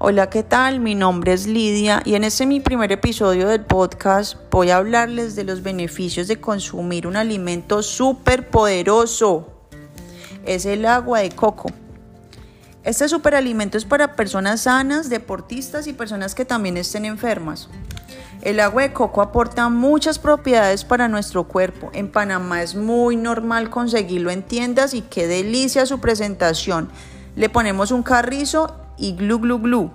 Hola, ¿qué tal? Mi nombre es Lidia y en este mi primer episodio del podcast voy a hablarles de los beneficios de consumir un alimento súper poderoso. Es el agua de coco. Este superalimento es para personas sanas, deportistas y personas que también estén enfermas. El agua de coco aporta muchas propiedades para nuestro cuerpo. En Panamá es muy normal conseguirlo en tiendas y qué delicia su presentación. Le ponemos un carrizo y glu glu glu.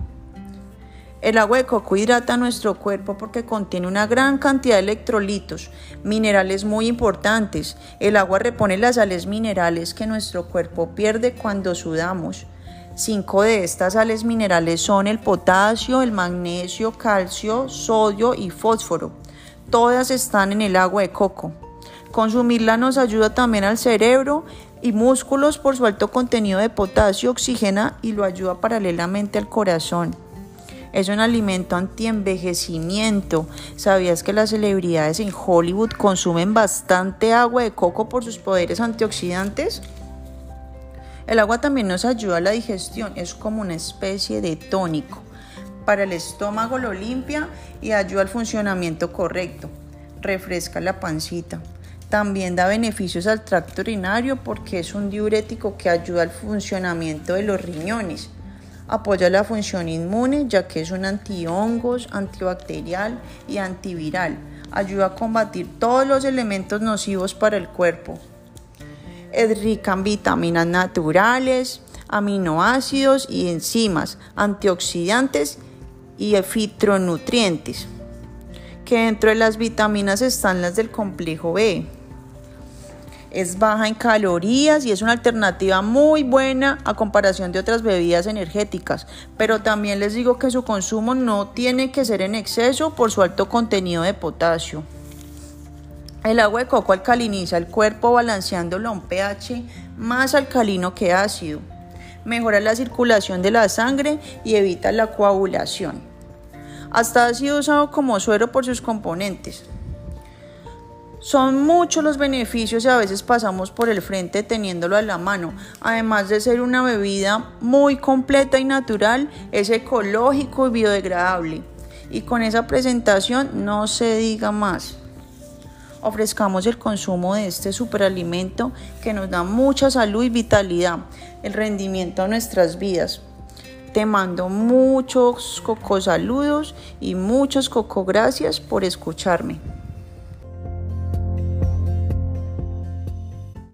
El agua de coco hidrata nuestro cuerpo porque contiene una gran cantidad de electrolitos, minerales muy importantes. El agua repone las sales minerales que nuestro cuerpo pierde cuando sudamos. Cinco de estas sales minerales son el potasio, el magnesio, calcio, sodio y fósforo. Todas están en el agua de coco. Consumirla nos ayuda también al cerebro y músculos por su alto contenido de potasio, oxigena y lo ayuda paralelamente al corazón. Es un alimento anti-envejecimiento. ¿Sabías que las celebridades en Hollywood consumen bastante agua de coco por sus poderes antioxidantes? El agua también nos ayuda a la digestión, es como una especie de tónico. Para el estómago lo limpia y ayuda al funcionamiento correcto. Refresca la pancita. También da beneficios al tracto urinario porque es un diurético que ayuda al funcionamiento de los riñones. Apoya la función inmune ya que es un antihongos, antibacterial y antiviral. Ayuda a combatir todos los elementos nocivos para el cuerpo. Es rica en vitaminas naturales, aminoácidos y enzimas, antioxidantes y fitronutrientes. Que dentro de las vitaminas están las del complejo B, es baja en calorías y es una alternativa muy buena a comparación de otras bebidas energéticas, pero también les digo que su consumo no tiene que ser en exceso por su alto contenido de potasio. El agua de coco alcaliniza el cuerpo balanceándolo a un pH más alcalino que ácido. Mejora la circulación de la sangre y evita la coagulación. Hasta ha sido usado como suero por sus componentes. Son muchos los beneficios y a veces pasamos por el frente teniéndolo a la mano. Además de ser una bebida muy completa y natural, es ecológico y biodegradable. Y con esa presentación no se diga más. Ofrezcamos el consumo de este superalimento que nos da mucha salud y vitalidad, el rendimiento a nuestras vidas. Te mando muchos coco saludos y muchos coco gracias por escucharme.